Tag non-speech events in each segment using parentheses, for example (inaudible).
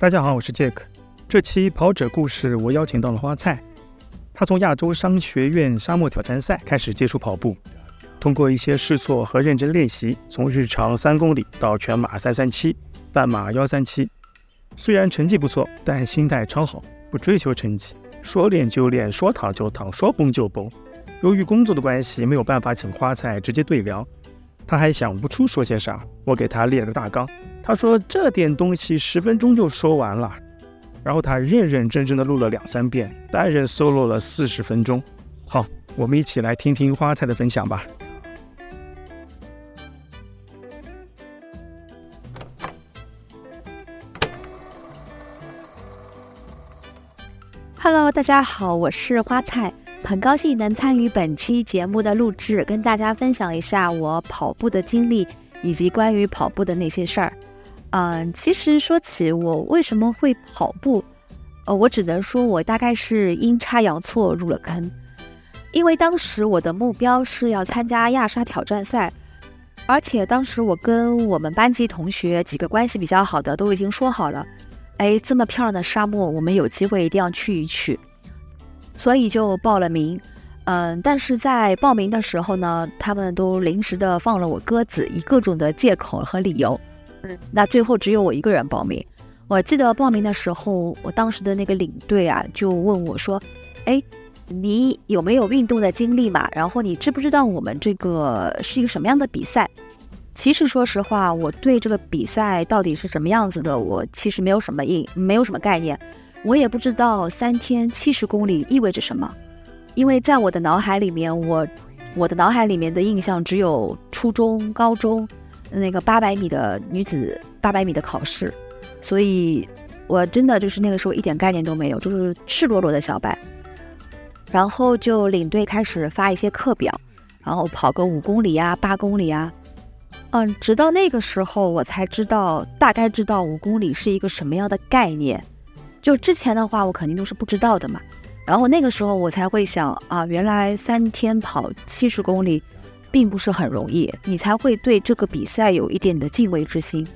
大家好，我是 Jack。这期跑者故事，我邀请到了花菜。他从亚洲商学院沙漠挑战赛开始接触跑步，通过一些试错和认真练习，从日常三公里到全马三三七、半马幺三七。虽然成绩不错，但心态超好，不追求成绩，说练就练，说躺就躺，说崩就崩。由于工作的关系，没有办法请花菜直接对聊，他还想不出说些啥。我给他列了个大纲。他说：“这点东西十分钟就说完了。”然后他认认真真的录了两三遍，单人 solo 了四十分钟。好，我们一起来听听花菜的分享吧。Hello，大家好，我是花菜，很高兴能参与本期节目的录制，跟大家分享一下我跑步的经历以及关于跑步的那些事儿。嗯，其实说起我为什么会跑步，呃，我只能说我大概是阴差阳错入了坑，因为当时我的目标是要参加亚沙挑战赛，而且当时我跟我们班级同学几个关系比较好的都已经说好了，哎，这么漂亮的沙漠，我们有机会一定要去一去，所以就报了名。嗯，但是在报名的时候呢，他们都临时的放了我鸽子，以各种的借口和理由。那最后只有我一个人报名。我记得报名的时候，我当时的那个领队啊，就问我说：“哎，你有没有运动的经历嘛？然后你知不知道我们这个是一个什么样的比赛？”其实说实话，我对这个比赛到底是什么样子的，我其实没有什么印，没有什么概念。我也不知道三天七十公里意味着什么，因为在我的脑海里面，我我的脑海里面的印象只有初中、高中。那个八百米的女子八百米的考试，所以我真的就是那个时候一点概念都没有，就是赤裸裸的小白。然后就领队开始发一些课表，然后跑个五公里呀、八公里啊，嗯，直到那个时候我才知道，大概知道五公里是一个什么样的概念。就之前的话，我肯定都是不知道的嘛。然后那个时候我才会想啊，原来三天跑七十公里。并不是很容易，你才会对这个比赛有一点的敬畏之心。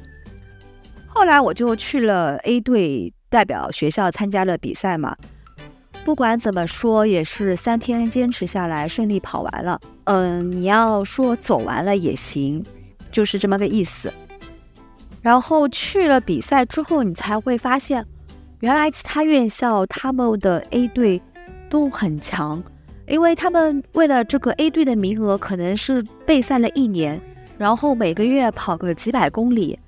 后来我就去了 A 队，代表学校参加了比赛嘛。不管怎么说，也是三天坚持下来，顺利跑完了。嗯，你要说走完了也行，就是这么个意思。然后去了比赛之后，你才会发现，原来其他院校他们的 A 队都很强。因为他们为了这个 A 队的名额，可能是备赛了一年，然后每个月跑个几百公里，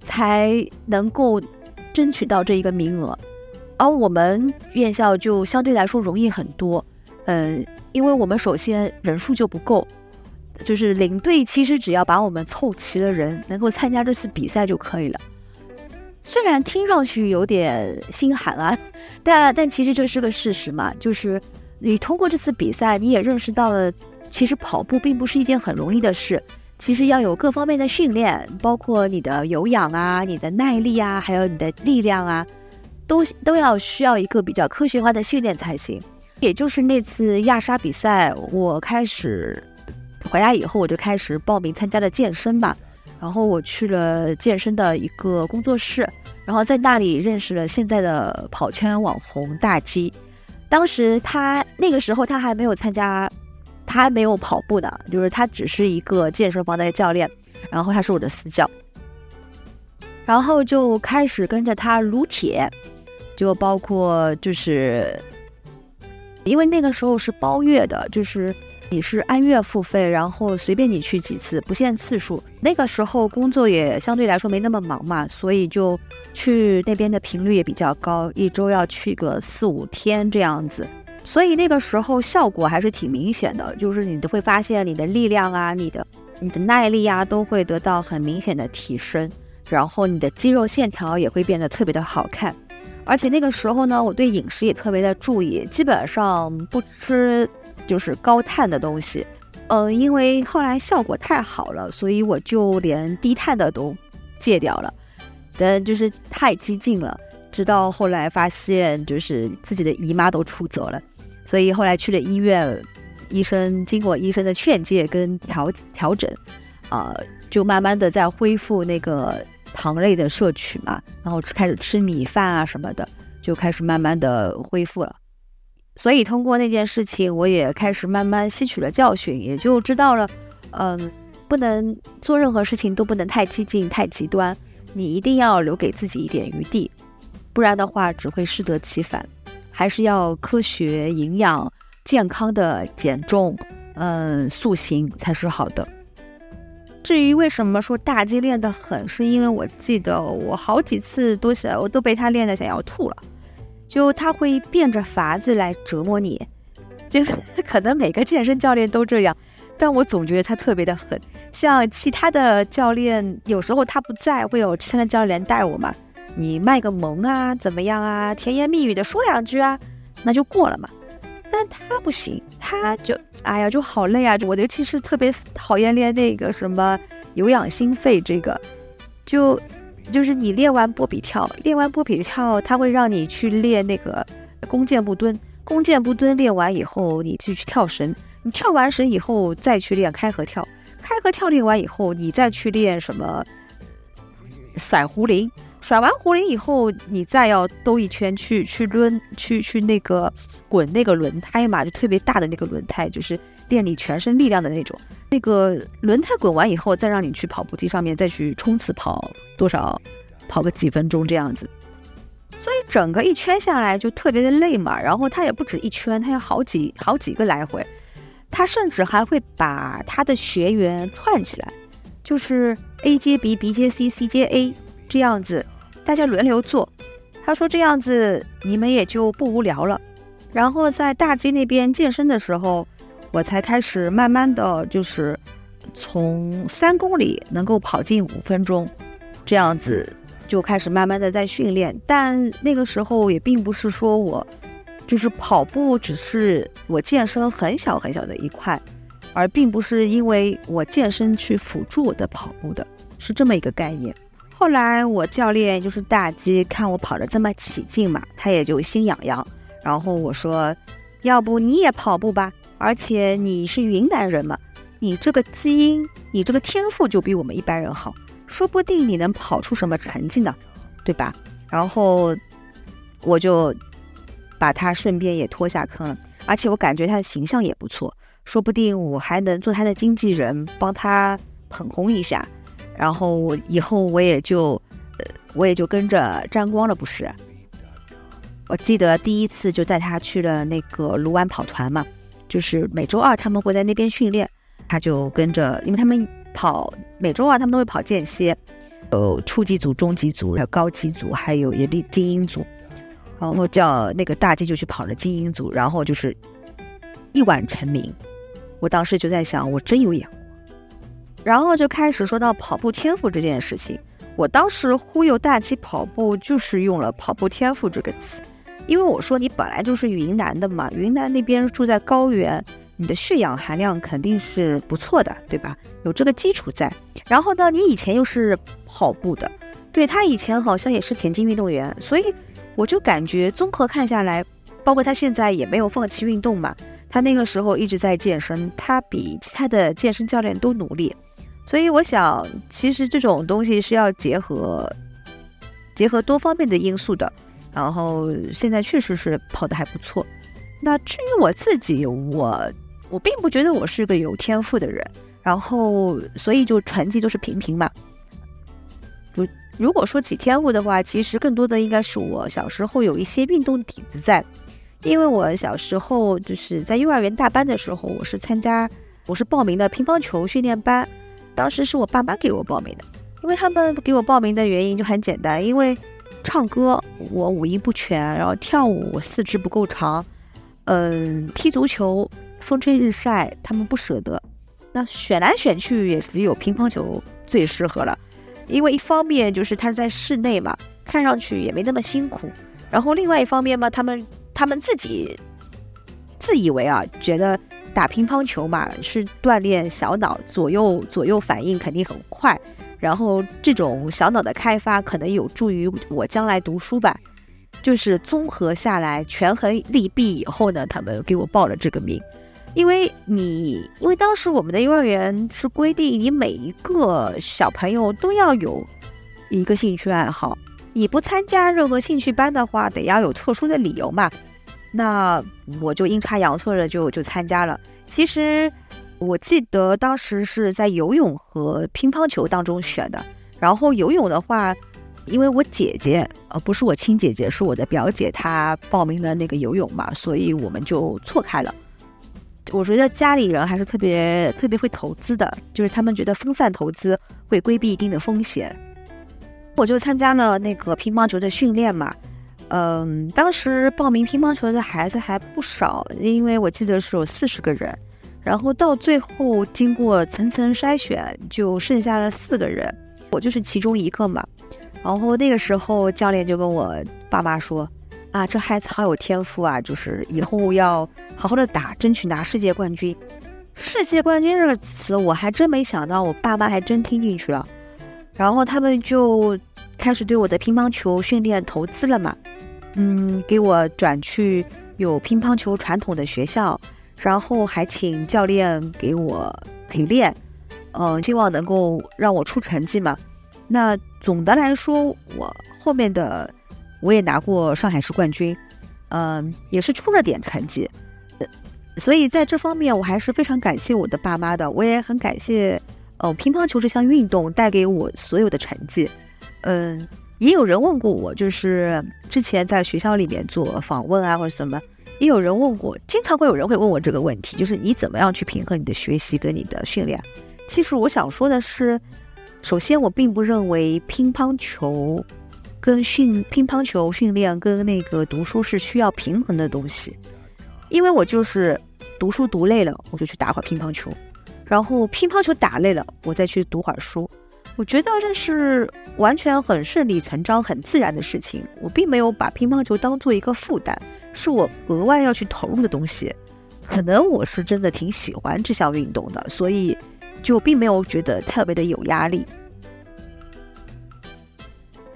才能够争取到这一个名额。而我们院校就相对来说容易很多，嗯，因为我们首先人数就不够，就是领队其实只要把我们凑齐了人，能够参加这次比赛就可以了。虽然听上去有点心寒啊，但但其实这是个事实嘛，就是。你通过这次比赛，你也认识到了，其实跑步并不是一件很容易的事。其实要有各方面的训练，包括你的有氧啊、你的耐力啊，还有你的力量啊，都都要需要一个比较科学化的训练才行。也就是那次亚沙比赛，我开始回来以后，我就开始报名参加了健身吧。然后我去了健身的一个工作室，然后在那里认识了现在的跑圈网红大 G。当时他那个时候他还没有参加，他还没有跑步呢，就是他只是一个健身房的教练，然后他是我的私教，然后就开始跟着他撸铁，就包括就是，因为那个时候是包月的，就是。你是按月付费，然后随便你去几次，不限次数。那个时候工作也相对来说没那么忙嘛，所以就去那边的频率也比较高，一周要去个四五天这样子。所以那个时候效果还是挺明显的，就是你都会发现你的力量啊、你的、你的耐力啊都会得到很明显的提升，然后你的肌肉线条也会变得特别的好看。而且那个时候呢，我对饮食也特别的注意，基本上不吃。就是高碳的东西，呃，因为后来效果太好了，所以我就连低碳的都戒掉了。但就是太激进了，直到后来发现，就是自己的姨妈都出走了，所以后来去了医院，医生经过医生的劝诫跟调调整，啊，就慢慢的在恢复那个糖类的摄取嘛，然后开始吃米饭啊什么的，就开始慢慢的恢复了。所以通过那件事情，我也开始慢慢吸取了教训，也就知道了，嗯，不能做任何事情都不能太激进、太极端，你一定要留给自己一点余地，不然的话只会适得其反。还是要科学、营养、健康的减重，嗯，塑形才是好的。至于为什么说大鸡练得很，是因为我记得我好几次都想，我都被他练得想要吐了。就他会变着法子来折磨你，就 (laughs) 可能每个健身教练都这样，但我总觉得他特别的狠。像其他的教练，有时候他不在，会有其他的教练带我嘛。你卖个萌啊，怎么样啊？甜言蜜语的说两句啊，那就过了嘛。但他不行，他就哎呀，就好累啊！我尤其是特别讨厌练那个什么有氧心肺这个，就。就是你练完波比跳，练完波比跳，它会让你去练那个弓箭步蹲。弓箭步蹲练完以后，你就去跳绳。你跳完绳以后，再去练开合跳。开合跳练完以后，你再去练什么散壶铃。甩完壶铃以后，你再要兜一圈去去抡，去去那个滚那个轮胎嘛，就特别大的那个轮胎，就是练你全身力量的那种。那个轮胎滚完以后，再让你去跑步机上面再去冲刺跑多少，跑个几分钟这样子。所以整个一圈下来就特别的累嘛。然后他也不止一圈，他要好几好几个来回。他甚至还会把他的学员串起来，就是 A 接 B，B 接 C，C 接 A 这样子，大家轮流做。他说这样子你们也就不无聊了。然后在大街那边健身的时候。我才开始慢慢的就是从三公里能够跑进五分钟，这样子就开始慢慢的在训练。但那个时候也并不是说我就是跑步只是我健身很小很小的一块，而并不是因为我健身去辅助我的跑步的，是这么一个概念。后来我教练就是大鸡，看我跑得这么起劲嘛，他也就心痒痒。然后我说，要不你也跑步吧。而且你是云南人嘛，你这个基因，你这个天赋就比我们一般人好，说不定你能跑出什么成绩呢，对吧？然后我就把他顺便也拖下坑了，而且我感觉他的形象也不错，说不定我还能做他的经纪人，帮他捧红一下，然后以后我也就，呃，我也就跟着沾光了，不是？我记得第一次就带他去了那个卢湾跑团嘛。就是每周二他们会在那边训练，他就跟着，因为他们跑每周二他们都会跑间歇，有初级组、中级组、还有高级组，还有也力精英组，然后叫那个大鸡就去跑了精英组，然后就是一晚成名。我当时就在想，我真有眼光。然后就开始说到跑步天赋这件事情，我当时忽悠大鸡跑步就是用了跑步天赋这个词。因为我说你本来就是云南的嘛，云南那边住在高原，你的血氧含量肯定是不错的，对吧？有这个基础在。然后呢，你以前又是跑步的，对他以前好像也是田径运动员，所以我就感觉综合看下来，包括他现在也没有放弃运动嘛，他那个时候一直在健身，他比其他的健身教练都努力。所以我想，其实这种东西是要结合结合多方面的因素的。然后现在确实是跑得还不错。那至于我自己，我我并不觉得我是个有天赋的人，然后所以就成绩都是平平嘛。如如果说起天赋的话，其实更多的应该是我小时候有一些运动底子在，因为我小时候就是在幼儿园大班的时候，我是参加我是报名的乒乓球训练班，当时是我爸妈给我报名的，因为他们给我报名的原因就很简单，因为。唱歌我五音不全，然后跳舞我四肢不够长，嗯，踢足球风吹日晒他们不舍得，那选来选去也只有乒乓球最适合了，因为一方面就是它是在室内嘛，看上去也没那么辛苦，然后另外一方面嘛，他们他们自己自以为啊，觉得打乒乓球嘛是锻炼小脑，左右左右反应肯定很快。然后这种小脑的开发可能有助于我将来读书吧，就是综合下来权衡利弊以后呢，他们给我报了这个名。因为你，因为当时我们的幼儿园是规定你每一个小朋友都要有一个兴趣爱好。你不参加任何兴趣班的话，得要有特殊的理由嘛。那我就阴差阳错的就就参加了。其实我记得当时是在游泳和乒乓球当中选的。然后游泳的话，因为我姐姐呃不是我亲姐姐，是我的表姐，她报名了那个游泳嘛，所以我们就错开了。我觉得家里人还是特别特别会投资的，就是他们觉得分散投资会规避一定的风险。我就参加了那个乒乓球的训练嘛，嗯，当时报名乒乓球的孩子还不少，因为我记得是有四十个人，然后到最后经过层层筛选，就剩下了四个人，我就是其中一个嘛。然后那个时候教练就跟我爸妈说：“啊，这孩子好有天赋啊，就是以后要好好的打，争取拿世界冠军。”世界冠军这个词我还真没想到，我爸妈还真听进去了。然后他们就开始对我的乒乓球训练投资了嘛，嗯，给我转去有乒乓球传统的学校，然后还请教练给我陪练，嗯，希望能够让我出成绩嘛。那总的来说，我后面的我也拿过上海市冠军，嗯，也是出了点成绩，所以在这方面我还是非常感谢我的爸妈的，我也很感谢。哦，乒乓球这项运动带给我所有的成绩，嗯，也有人问过我，就是之前在学校里面做访问啊或者什么，也有人问过，经常会有人会问我这个问题，就是你怎么样去平衡你的学习跟你的训练？其实我想说的是，首先我并不认为乒乓球跟训乒乓球训练跟那个读书是需要平衡的东西，因为我就是读书读累了，我就去打会儿乒乓球。然后乒乓球打累了，我再去读会儿书，我觉得这是完全很顺理成章、很自然的事情。我并没有把乒乓球当做一个负担，是我额外要去投入的东西。可能我是真的挺喜欢这项运动的，所以就并没有觉得特别的有压力。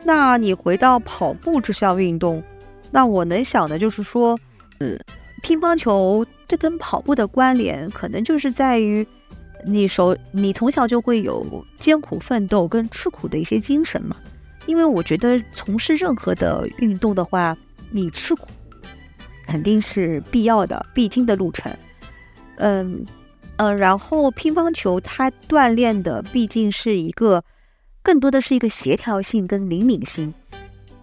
那你回到跑步这项运动，那我能想的就是说，嗯，乒乓球这跟跑步的关联，可能就是在于。你手，你从小就会有艰苦奋斗跟吃苦的一些精神嘛？因为我觉得从事任何的运动的话，你吃苦肯定是必要的、必经的路程。嗯嗯，然后乒乓球它锻炼的毕竟是一个，更多的是一个协调性跟灵敏性。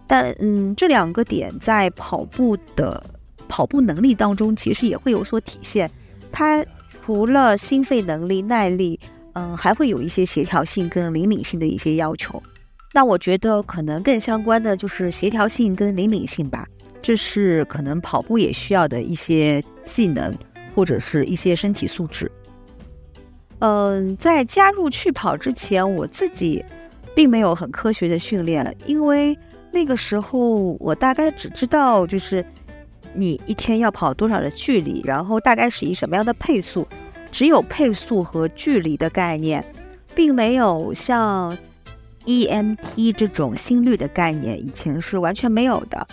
但嗯，这两个点在跑步的跑步能力当中其实也会有所体现。它。除了心肺能力、耐力，嗯，还会有一些协调性跟灵敏性的一些要求。那我觉得可能更相关的就是协调性跟灵敏性吧，这是可能跑步也需要的一些技能或者是一些身体素质。嗯，在加入去跑之前，我自己并没有很科学的训练，因为那个时候我大概只知道就是。你一天要跑多少的距离？然后大概是以什么样的配速？只有配速和距离的概念，并没有像 EMT 这种心率的概念，以前是完全没有的。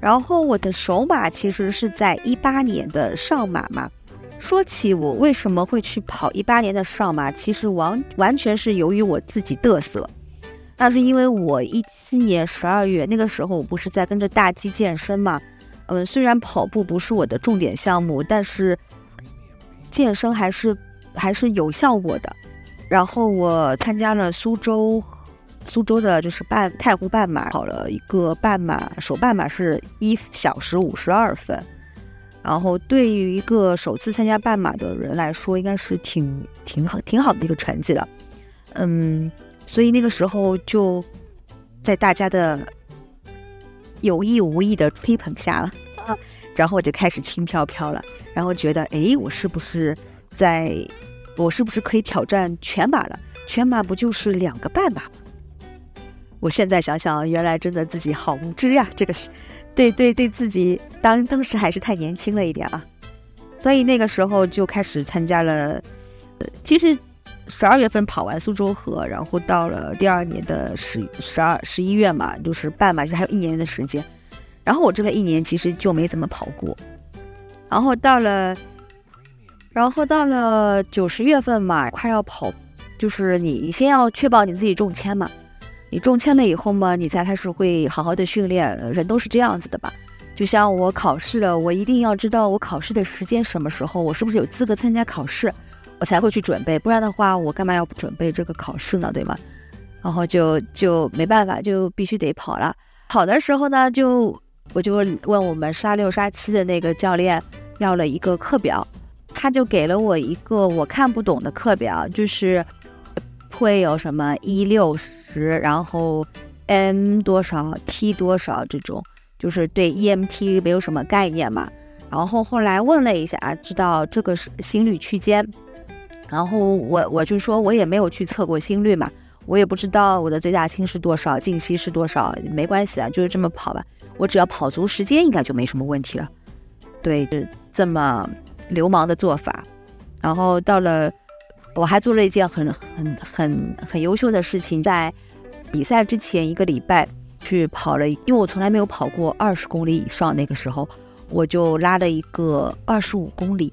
然后我的首马其实是在一八年的上马嘛。说起我为什么会去跑一八年的上马，其实完完全是由于我自己嘚瑟。那是因为我一七年十二月那个时候，我不是在跟着大鸡健身嘛。嗯，虽然跑步不是我的重点项目，但是健身还是还是有效果的。然后我参加了苏州苏州的，就是半太湖半马，跑了一个半马，首半马是一小时五十二分。然后对于一个首次参加半马的人来说，应该是挺挺好挺好的一个成绩了。嗯，所以那个时候就在大家的。有意无意的吹捧下了，然后我就开始轻飘飘了，然后觉得，哎，我是不是在，我是不是可以挑战全马了？全马不就是两个半马吗？我现在想想，原来真的自己好无知呀，这个是，对对对自己当当时还是太年轻了一点啊，所以那个时候就开始参加了，呃，其实。十二月份跑完苏州河，然后到了第二年的十十二十一月嘛，就是半马，就还有一年的时间。然后我这个一年其实就没怎么跑过。然后到了，然后到了九十月份嘛，快要跑，就是你先要确保你自己中签嘛。你中签了以后嘛，你才开始会好好的训练。人都是这样子的吧？就像我考试了，我一定要知道我考试的时间什么时候，我是不是有资格参加考试，我才会去准备。不然的话，我干嘛要准备这个考试呢？对吗？然后就就没办法，就必须得跑了。跑的时候呢，就我就问我们刷六刷七的那个教练要了一个课表，他就给了我一个我看不懂的课表，就是会有什么一六十，然后 m 多少 t 多少这种，就是对 EMT 没有什么概念嘛。然后后来问了一下，知道这个是心率区间，然后我我就说我也没有去测过心率嘛。我也不知道我的最大心是多少，静息是多少，没关系啊，就是这么跑吧。我只要跑足时间，应该就没什么问题了。对，这么流氓的做法。然后到了，我还做了一件很很很很优秀的事情，在比赛之前一个礼拜去跑了，因为我从来没有跑过二十公里以上，那个时候我就拉了一个二十五公里，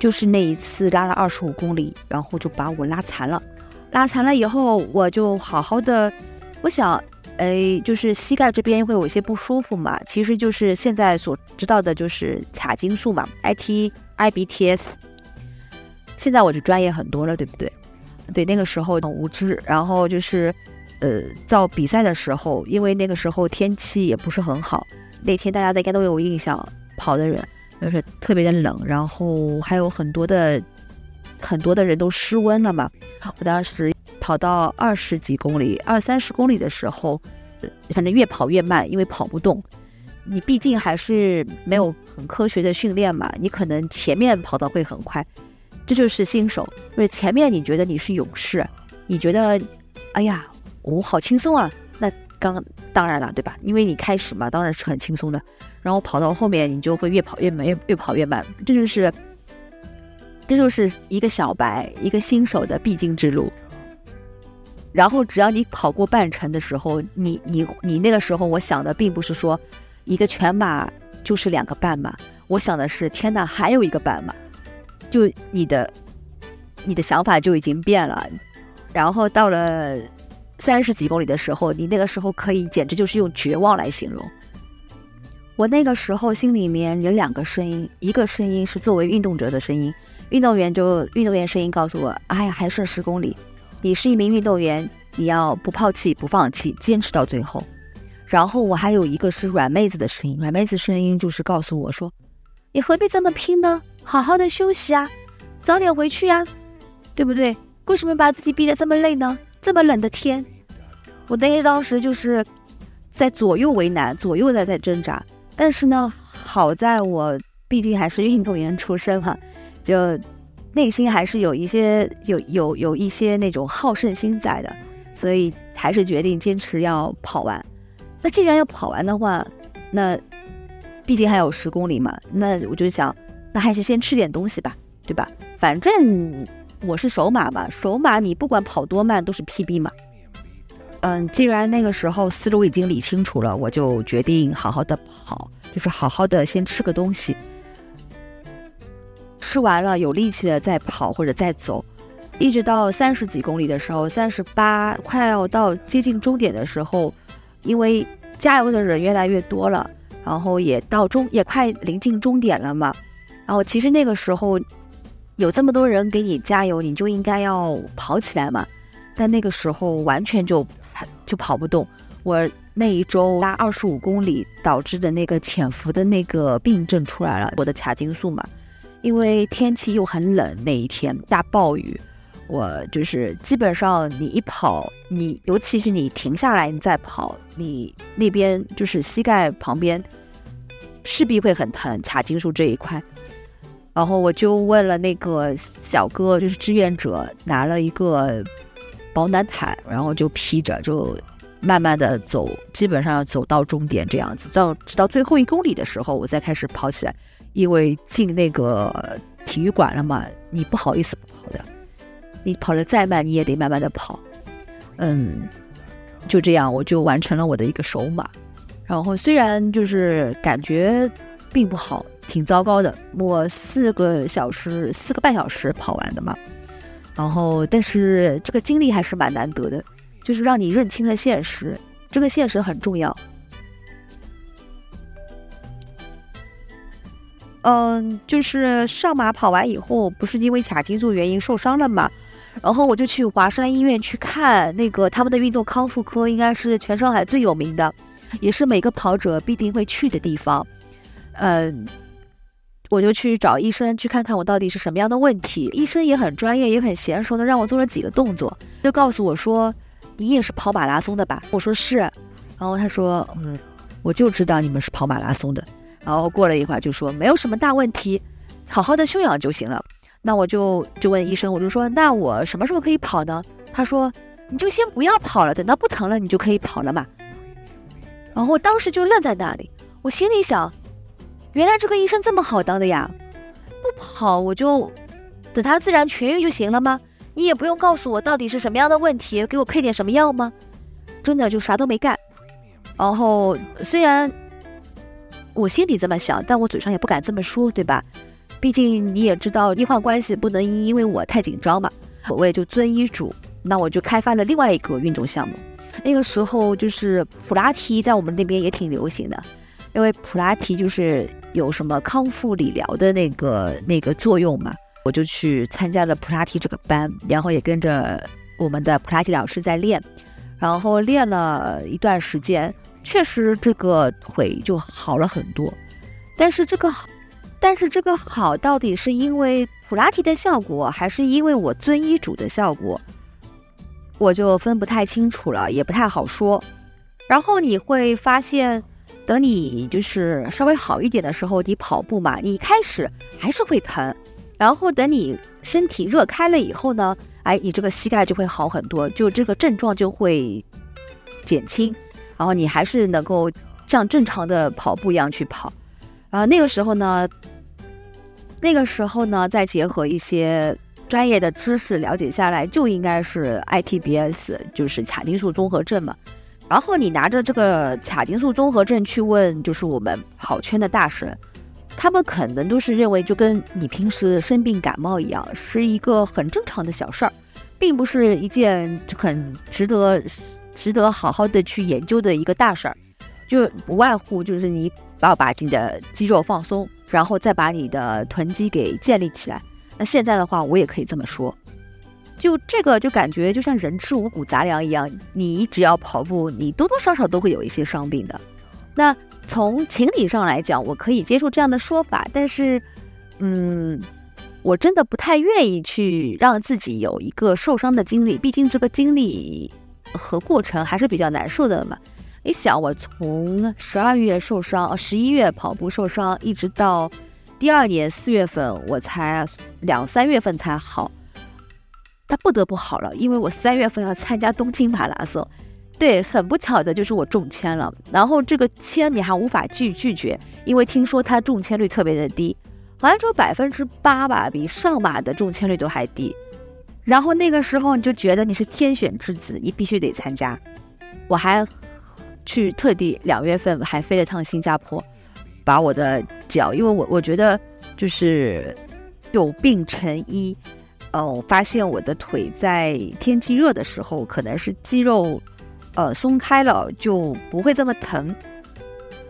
就是那一次拉了二十五公里，然后就把我拉残了。拉残了以后，我就好好的，我想，哎，就是膝盖这边会有一些不舒服嘛，其实就是现在所知道的就是髂胫束嘛，I T I B T S。现在我就专业很多了，对不对？对，那个时候很无知，然后就是，呃，到比赛的时候，因为那个时候天气也不是很好，那天大家应该都有印象，跑的人就是特别的冷，然后还有很多的。很多的人都失温了嘛。我当时跑到二十几公里、二三十公里的时候，反正越跑越慢，因为跑不动。你毕竟还是没有很科学的训练嘛，你可能前面跑的会很快，这就是新手。就是前面你觉得你是勇士，你觉得，哎呀，我好轻松啊。那刚当然了，对吧？因为你开始嘛，当然是很轻松的。然后跑到后面，你就会越跑越慢，越越跑越慢。这就是。这就是一个小白、一个新手的必经之路。然后，只要你跑过半程的时候，你、你、你那个时候，我想的并不是说一个全马就是两个半马，我想的是，天哪，还有一个半马，就你的、你的想法就已经变了。然后到了三十几公里的时候，你那个时候可以简直就是用绝望来形容。我那个时候心里面有两个声音，一个声音是作为运动者的声音，运动员就运动员声音告诉我，哎呀，还剩十公里，你是一名运动员，你要不抛弃不放弃，坚持到最后。然后我还有一个是软妹子的声音，软妹子声音就是告诉我说，你何必这么拼呢？好好的休息啊，早点回去呀，对不对？为什么把自己逼得这么累呢？这么冷的天，我那当时就是在左右为难，左右在在挣扎。但是呢，好在我毕竟还是运动员出身嘛，(laughs) 就内心还是有一些有有有一些那种好胜心在的，所以还是决定坚持要跑完。那既然要跑完的话，那毕竟还有十公里嘛，那我就想，那还是先吃点东西吧，对吧？反正我是首马嘛，首马你不管跑多慢都是 PB 嘛。嗯，既然那个时候思路已经理清楚了，我就决定好好的跑，就是好好的先吃个东西，吃完了有力气了再跑或者再走，一直到三十几公里的时候，三十八快要到接近终点的时候，因为加油的人越来越多了，然后也到终也快临近终点了嘛，然后其实那个时候有这么多人给你加油，你就应该要跑起来嘛，但那个时候完全就。就跑不动，我那一周拉二十五公里导致的那个潜伏的那个病症出来了，我的髂胫束嘛，因为天气又很冷，那一天大暴雨，我就是基本上你一跑，你尤其是你停下来你再跑，你那边就是膝盖旁边势必会很疼，髂胫束这一块，然后我就问了那个小哥，就是志愿者，拿了一个。保暖毯，然后就披着，就慢慢的走，基本上要走到终点这样子。到直到最后一公里的时候，我再开始跑起来，因为进那个体育馆了嘛，你不好意思跑的，你跑得再慢，你也得慢慢的跑。嗯，就这样，我就完成了我的一个首马。然后虽然就是感觉并不好，挺糟糕的，我四个小时，四个半小时跑完的嘛。然后，但是这个经历还是蛮难得的，就是让你认清了现实，这个现实很重要。嗯，就是上马跑完以后，不是因为髂筋素原因受伤了嘛，然后我就去华山医院去看那个他们的运动康复科，应该是全上海最有名的，也是每个跑者必定会去的地方。嗯，我就去找医生去看看我到底是什么样的问题。医生也很专业，也很娴熟的让我做了几个动作，就告诉我说：“你也是跑马拉松的吧？”我说是，然后他说：“嗯，我就知道你们是跑马拉松的。”然后过了一会儿就说没有什么大问题，好好的休养就行了。那我就就问医生，我就说那我什么时候可以跑呢？他说你就先不要跑了，等到不疼了你就可以跑了嘛。然后我当时就愣在那里，我心里想，原来这个医生这么好当的呀！不跑我就等他自然痊愈就行了吗？你也不用告诉我到底是什么样的问题，给我配点什么药吗？真的就啥都没干。然后虽然。我心里这么想，但我嘴上也不敢这么说，对吧？毕竟你也知道，医患关系不能因为我太紧张嘛。我也就遵医嘱，那我就开发了另外一个运动项目。那个时候就是普拉提，在我们那边也挺流行的，因为普拉提就是有什么康复理疗的那个那个作用嘛。我就去参加了普拉提这个班，然后也跟着我们的普拉提老师在练，然后练了一段时间。确实，这个腿就好了很多，但是这个好，但是这个好到底是因为普拉提的效果，还是因为我遵医嘱的效果，我就分不太清楚了，也不太好说。然后你会发现，等你就是稍微好一点的时候，你跑步嘛，你开始还是会疼，然后等你身体热开了以后呢，哎，你这个膝盖就会好很多，就这个症状就会减轻。然后你还是能够像正常的跑步一样去跑，啊，那个时候呢，那个时候呢，再结合一些专业的知识了解下来，就应该是 ITBS，就是髂筋束综合症嘛。然后你拿着这个髂筋束综合症去问，就是我们跑圈的大神，他们可能都是认为就跟你平时生病感冒一样，是一个很正常的小事儿，并不是一件很值得。值得好好的去研究的一个大事儿，就不外乎就是你要把你的肌肉放松，然后再把你的臀肌给建立起来。那现在的话，我也可以这么说，就这个就感觉就像人吃五谷杂粮一样，你只要跑步，你多多少少都会有一些伤病的。那从情理上来讲，我可以接受这样的说法，但是，嗯，我真的不太愿意去让自己有一个受伤的经历，毕竟这个经历。和过程还是比较难受的嘛。你想，我从十二月受伤，十一月跑步受伤，一直到第二年四月份，我才两三月份才好。他不得不好了，因为我三月份要参加东京马拉松。对，很不巧的就是我中签了。然后这个签你还无法拒拒绝，因为听说他中签率特别的低，好像只有百分之八吧，比上马的中签率都还低。然后那个时候你就觉得你是天选之子，你必须得参加。我还去特地两月份还飞了趟新加坡，把我的脚，因为我我觉得就是有病成医。哦，发现我的腿在天气热的时候，可能是肌肉呃松开了，就不会这么疼。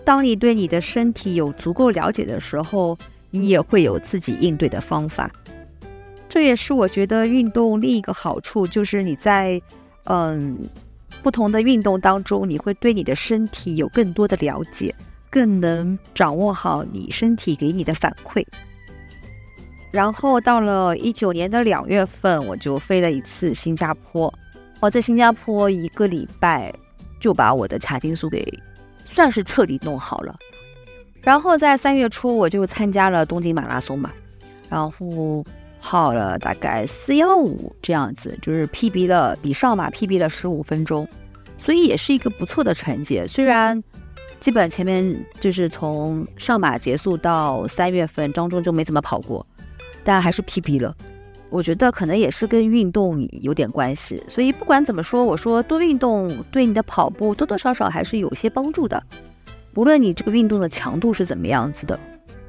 当你对你的身体有足够了解的时候，你也会有自己应对的方法。这也是我觉得运动另一个好处，就是你在嗯不同的运动当中，你会对你的身体有更多的了解，更能掌握好你身体给你的反馈。然后到了一九年的两月份，我就飞了一次新加坡，我在新加坡一个礼拜就把我的髂筋束给算是彻底弄好了。然后在三月初，我就参加了东京马拉松嘛，然后。跑了大概四幺五这样子，就是 PB 了，比上马 PB 了十五分钟，所以也是一个不错的成绩。虽然基本前面就是从上马结束到三月份当中就没怎么跑过，但还是 PB 了。我觉得可能也是跟运动有点关系。所以不管怎么说，我说多运动对你的跑步多多少少还是有些帮助的，无论你这个运动的强度是怎么样子的。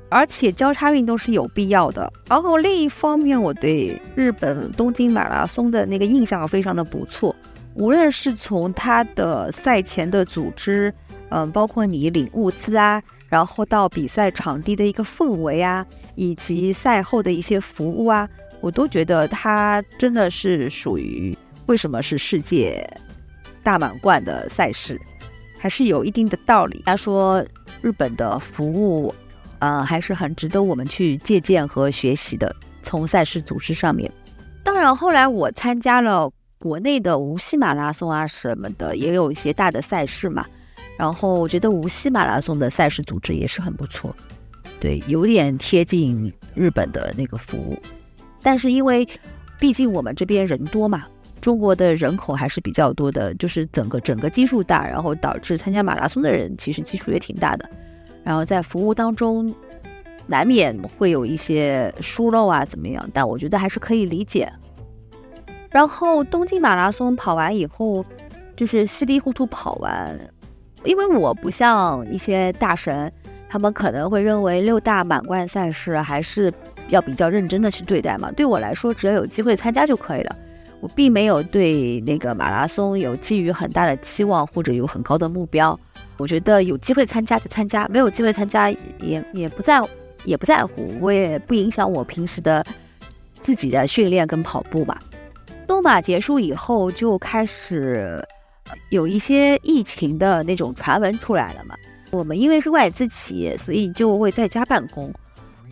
而且交叉运动是有必要的。然后另一方面，我对日本东京马拉松的那个印象非常的不错，无论是从他的赛前的组织，嗯，包括你领物资啊，然后到比赛场地的一个氛围啊，以及赛后的一些服务啊，我都觉得他真的是属于为什么是世界大满贯的赛事，还是有一定的道理。他说日本的服务，呃，还是很值得我们去借鉴和学习的。从赛事组织上面，当然后来我参加了国内的无锡马拉松啊什么的，也有一些大的赛事嘛。然后我觉得无锡马拉松的赛事组织也是很不错，对，有点贴近日本的那个服务。但是因为毕竟我们这边人多嘛，中国的人口还是比较多的，就是整个整个基数大，然后导致参加马拉松的人其实基数也挺大的。然后在服务当中。难免会有一些疏漏啊，怎么样？但我觉得还是可以理解。然后东京马拉松跑完以后，就是稀里糊涂跑完，因为我不像一些大神，他们可能会认为六大满贯赛事还是要比较认真的去对待嘛。对我来说，只要有机会参加就可以了。我并没有对那个马拉松有寄予很大的期望，或者有很高的目标。我觉得有机会参加就参加，没有机会参加也也不在。也不在乎，我也不影响我平时的自己的训练跟跑步吧。东马结束以后，就开始有一些疫情的那种传闻出来了嘛。我们因为是外资企业，所以就会在家办公。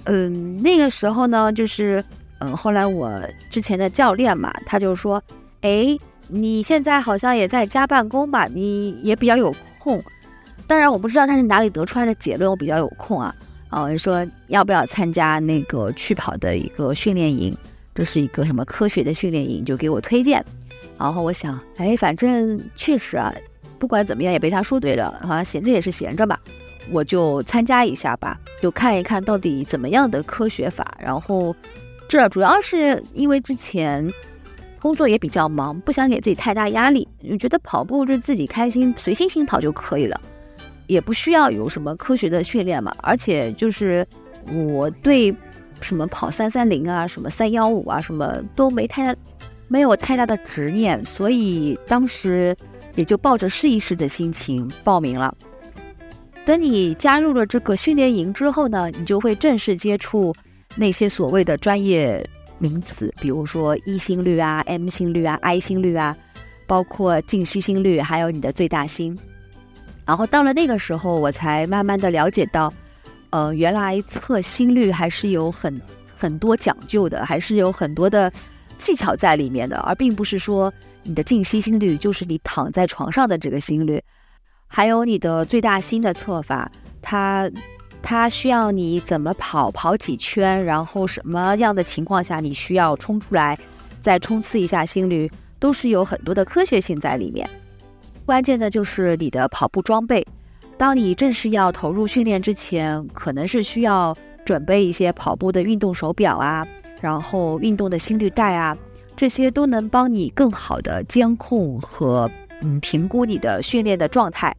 嗯，那个时候呢，就是嗯，后来我之前的教练嘛，他就说：“哎，你现在好像也在家办公吧？你也比较有空。”当然，我不知道他是哪里得出来的结论，我比较有空啊。哦，说要不要参加那个去跑的一个训练营？这是一个什么科学的训练营？就给我推荐。然后我想，哎，反正确实啊，不管怎么样也被他说对了。好像闲着也是闲着吧，我就参加一下吧，就看一看到底怎么样的科学法。然后这主要是因为之前工作也比较忙，不想给自己太大压力，就觉得跑步就自己开心，随心情跑就可以了。也不需要有什么科学的训练嘛，而且就是我对什么跑三三零啊、什么三幺五啊，什么都没太大没有太大的执念，所以当时也就抱着试一试的心情报名了。等你加入了这个训练营之后呢，你就会正式接触那些所谓的专业名词，比如说 E 心率啊、M 心率啊、I 心率啊，包括静息心率，还有你的最大心。然后到了那个时候，我才慢慢的了解到，呃，原来测心率还是有很很多讲究的，还是有很多的技巧在里面的，而并不是说你的静息心率就是你躺在床上的这个心率，还有你的最大心的测法，它它需要你怎么跑，跑几圈，然后什么样的情况下你需要冲出来，再冲刺一下心率，都是有很多的科学性在里面。关键的就是你的跑步装备。当你正式要投入训练之前，可能是需要准备一些跑步的运动手表啊，然后运动的心率带啊，这些都能帮你更好的监控和嗯评估你的训练的状态。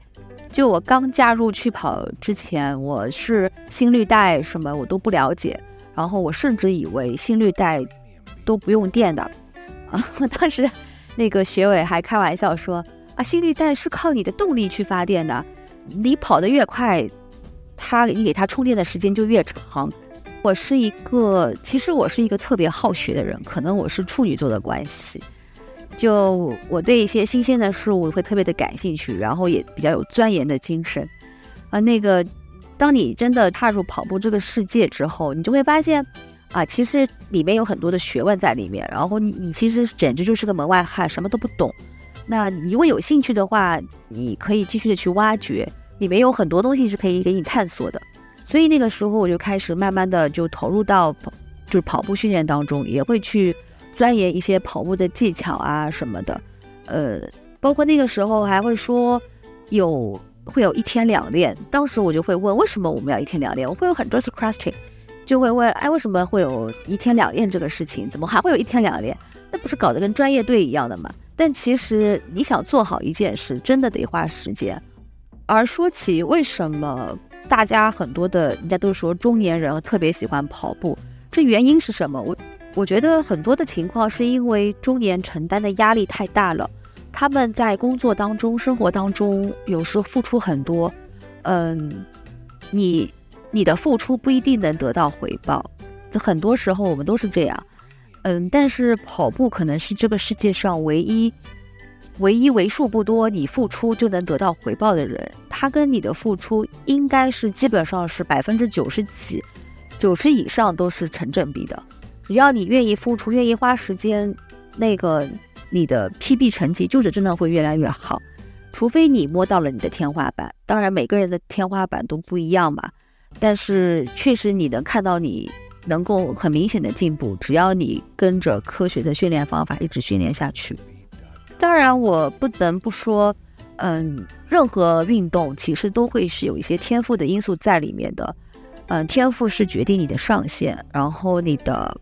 就我刚加入去跑之前，我是心率带什么我都不了解，然后我甚至以为心率带都不用电的啊。(laughs) 当时那个学委还开玩笑说。啊，心率带是靠你的动力去发电的，你跑得越快，它你给它充电的时间就越长。我是一个，其实我是一个特别好学的人，可能我是处女座的关系，就我对一些新鲜的事物会特别的感兴趣，然后也比较有钻研的精神。啊，那个，当你真的踏入跑步这个世界之后，你就会发现，啊，其实里面有很多的学问在里面，然后你你其实简直就是个门外汉，什么都不懂。那你如果有兴趣的话，你可以继续的去挖掘，里面有很多东西是可以给你探索的。所以那个时候我就开始慢慢的就投入到就是跑步训练当中，也会去钻研一些跑步的技巧啊什么的。呃，包括那个时候还会说有会有一天两练，当时我就会问为什么我们要一天两练？我会有很多次 question，就会问哎为什么会有一天两练这个事情？怎么还会有一天两练？那不是搞得跟专业队一样的吗？但其实你想做好一件事，真的得花时间。而说起为什么大家很多的人家都说中年人特别喜欢跑步，这原因是什么？我我觉得很多的情况是因为中年承担的压力太大了，他们在工作当中、生活当中，有时付出很多，嗯，你你的付出不一定能得到回报，很多时候我们都是这样，嗯，但是跑步可能是这个世界上唯一。唯一为数不多你付出就能得到回报的人，他跟你的付出应该是基本上是百分之九十几、九十以上都是成正比的。只要你愿意付出，愿意花时间，那个你的 PB 成绩就是真的会越来越好。除非你摸到了你的天花板，当然每个人的天花板都不一样嘛。但是确实你能看到你能够很明显的进步，只要你跟着科学的训练方法一直训练下去。当然，我不能不说，嗯，任何运动其实都会是有一些天赋的因素在里面的，嗯，天赋是决定你的上限，然后你的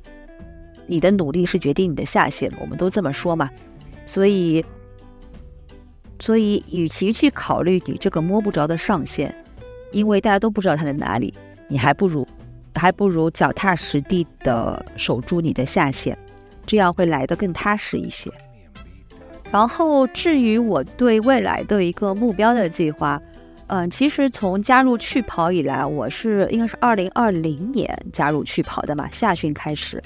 你的努力是决定你的下限，我们都这么说嘛。所以，所以，与其去考虑你这个摸不着的上限，因为大家都不知道它在哪里，你还不如还不如脚踏实地的守住你的下限，这样会来得更踏实一些。然后，至于我对未来的一个目标的计划，嗯，其实从加入趣跑以来，我是应该是二零二零年加入趣跑的嘛，夏训开始，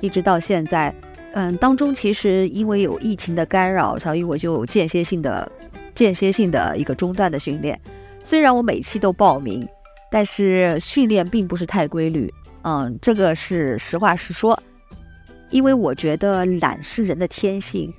一直到现在，嗯，当中其实因为有疫情的干扰，所以我就间歇性的、间歇性的一个中断的训练。虽然我每期都报名，但是训练并不是太规律，嗯，这个是实话实说，因为我觉得懒是人的天性。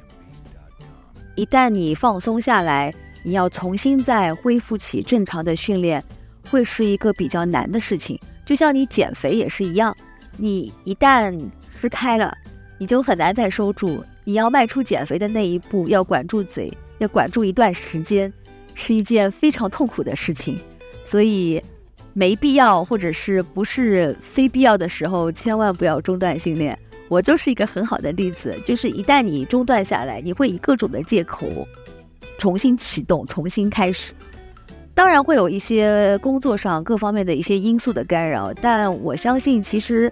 一旦你放松下来，你要重新再恢复起正常的训练，会是一个比较难的事情。就像你减肥也是一样，你一旦吃开了，你就很难再收住。你要迈出减肥的那一步，要管住嘴，要管住一段时间，是一件非常痛苦的事情。所以，没必要或者是不是非必要的时候，千万不要中断训练。我就是一个很好的例子，就是一旦你中断下来，你会以各种的借口 (laughs) 重新启动、重新开始。当然会有一些工作上各方面的一些因素的干扰，但我相信，其实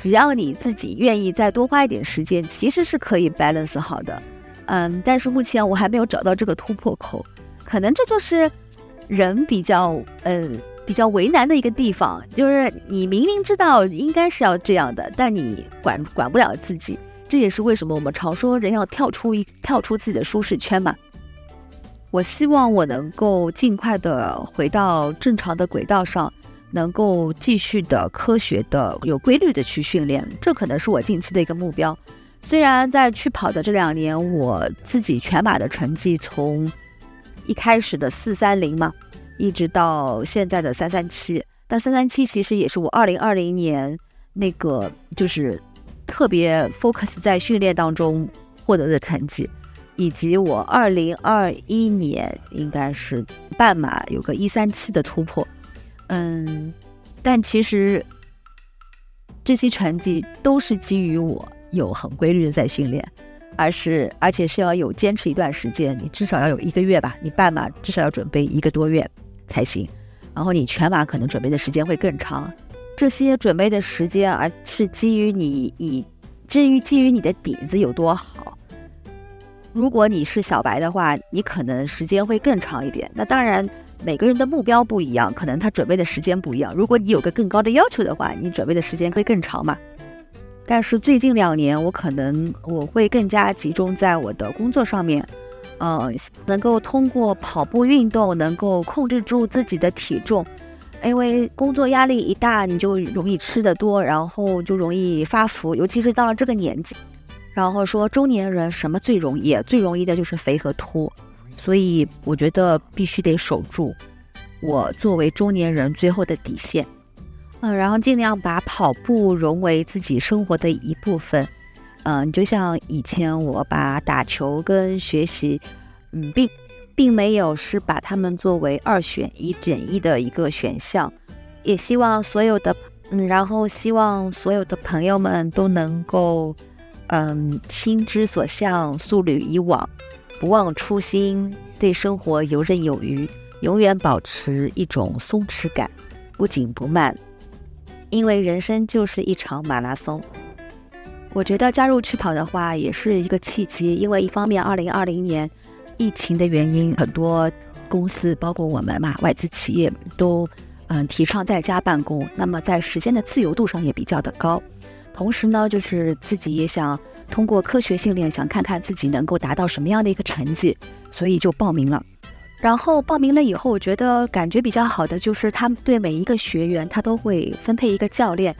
只要你自己愿意再多花一点时间，其实是可以 balance 好的。嗯，但是目前我还没有找到这个突破口，可能这就是人比较嗯。比较为难的一个地方，就是你明明知道应该是要这样的，但你管管不了自己。这也是为什么我们常说人要跳出一跳出自己的舒适圈嘛。我希望我能够尽快的回到正常的轨道上，能够继续的科学的、有规律的去训练，这可能是我近期的一个目标。虽然在去跑的这两年，我自己全马的成绩从一开始的四三零嘛。一直到现在的三三七，但三三七其实也是我二零二零年那个就是特别 focus 在训练当中获得的成绩，以及我二零二一年应该是半马有个一三七的突破，嗯，但其实这些成绩都是基于我有很规律的在训练。而是，而且是要有坚持一段时间，你至少要有一个月吧，你半马至少要准备一个多月。才行，然后你全马可能准备的时间会更长，这些准备的时间，而是基于你以至于基于你的底子有多好。如果你是小白的话，你可能时间会更长一点。那当然，每个人的目标不一样，可能他准备的时间不一样。如果你有个更高的要求的话，你准备的时间会更长嘛。但是最近两年，我可能我会更加集中在我的工作上面。嗯，能够通过跑步运动能够控制住自己的体重，因为工作压力一大，你就容易吃的多，然后就容易发福，尤其是到了这个年纪。然后说中年人什么最容易？最容易的就是肥和秃，所以我觉得必须得守住我作为中年人最后的底线。嗯，然后尽量把跑步融为自己生活的一部分。嗯，就像以前我把打球跟学习，嗯，并并没有是把他们作为二选一选一的一个选项，也希望所有的，嗯，然后希望所有的朋友们都能够，嗯，心之所向，素履以往，不忘初心，对生活游刃有余，永远保持一种松弛感，不紧不慢，因为人生就是一场马拉松。我觉得加入趣跑的话也是一个契机，因为一方面，二零二零年疫情的原因，很多公司包括我们嘛，外资企业都嗯提倡在家办公，那么在时间的自由度上也比较的高。同时呢，就是自己也想通过科学训练，想看看自己能够达到什么样的一个成绩，所以就报名了。然后报名了以后，我觉得感觉比较好的就是他们对每一个学员，他都会分配一个教练。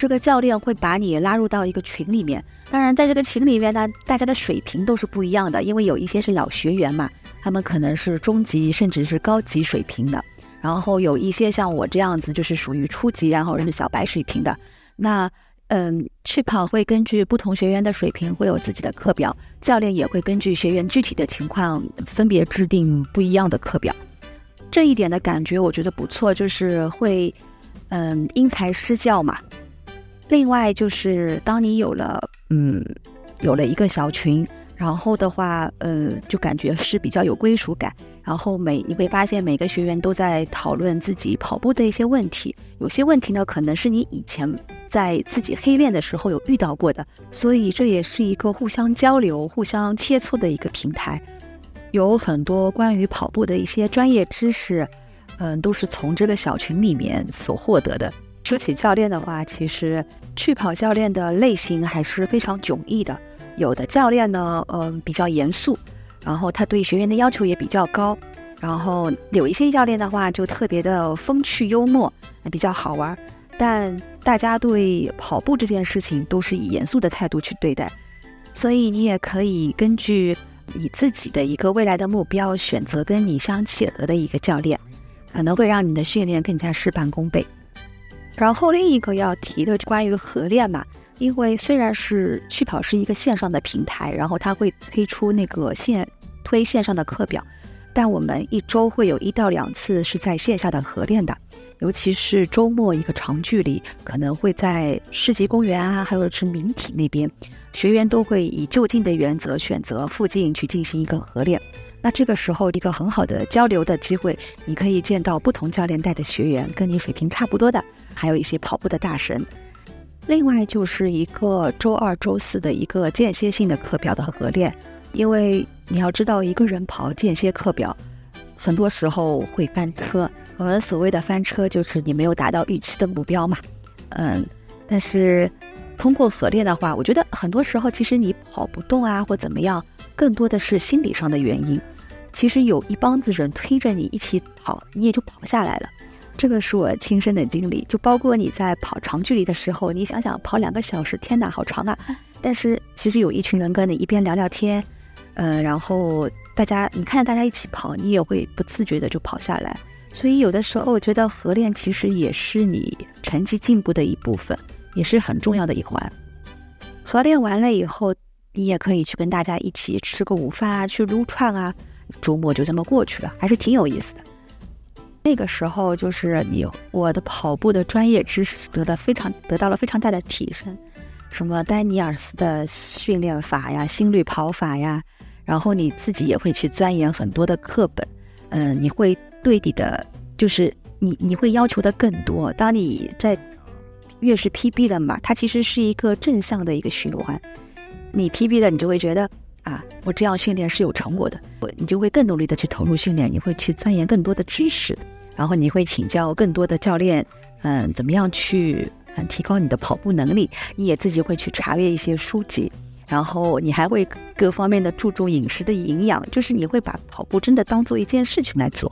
这个教练会把你拉入到一个群里面，当然在这个群里面呢，大家的水平都是不一样的，因为有一些是老学员嘛，他们可能是中级甚至是高级水平的，然后有一些像我这样子就是属于初级，然后是小白水平的。那嗯，去跑会根据不同学员的水平会有自己的课表，教练也会根据学员具体的情况分别制定不一样的课表。这一点的感觉我觉得不错，就是会嗯因材施教嘛。另外就是，当你有了，嗯，有了一个小群，然后的话，呃，就感觉是比较有归属感。然后每你会发现每个学员都在讨论自己跑步的一些问题，有些问题呢，可能是你以前在自己黑练的时候有遇到过的，所以这也是一个互相交流、互相切磋的一个平台。有很多关于跑步的一些专业知识，嗯，都是从这个小群里面所获得的。说起教练的话，其实去跑教练的类型还是非常迥异的。有的教练呢，嗯，比较严肃，然后他对学员的要求也比较高。然后有一些教练的话，就特别的风趣幽默，比较好玩。但大家对跑步这件事情都是以严肃的态度去对待，所以你也可以根据你自己的一个未来的目标，选择跟你相契合的一个教练，可能会让你的训练更加事半功倍。然后另一个要提的就关于合练嘛，因为虽然是趣跑是一个线上的平台，然后它会推出那个线推线上的课表，但我们一周会有一到两次是在线下的合练的，尤其是周末一个长距离，可能会在世纪公园啊，还有是名体那边，学员都会以就近的原则选择附近去进行一个合练。那这个时候，一个很好的交流的机会，你可以见到不同教练带的学员，跟你水平差不多的，还有一些跑步的大神。另外就是一个周二、周四的一个间歇性的课表的合练，因为你要知道，一个人跑间歇课表，很多时候会翻车。我们所谓的翻车，就是你没有达到预期的目标嘛。嗯，但是通过合练的话，我觉得很多时候其实你跑不动啊，或怎么样。更多的是心理上的原因，其实有一帮子人推着你一起跑，你也就跑下来了。这个是我亲身的经历，就包括你在跑长距离的时候，你想想跑两个小时，天哪，好长啊！但是其实有一群人跟你一边聊聊天，嗯，然后大家你看着大家一起跑，你也会不自觉的就跑下来。所以有的时候我觉得合练其实也是你成绩进步的一部分，也是很重要的一环。合练完了以后。你也可以去跟大家一起吃个午饭啊，去撸串啊，周末就这么过去了，还是挺有意思的。那个时候就是你我的跑步的专业知识得了非常得到了非常大的提升，什么丹尼尔斯的训练法呀、心率跑法呀，然后你自己也会去钻研很多的课本，嗯，你会对你的就是你你会要求的更多。当你在越是 PB 了嘛，它其实是一个正向的一个循环。你 PB 了，你就会觉得啊，我这样训练是有成果的，我你就会更努力的去投入训练，你会去钻研更多的知识，然后你会请教更多的教练，嗯，怎么样去嗯提高你的跑步能力？你也自己会去查阅一些书籍，然后你还会各方面的注重饮食的营养，就是你会把跑步真的当做一件事情来做。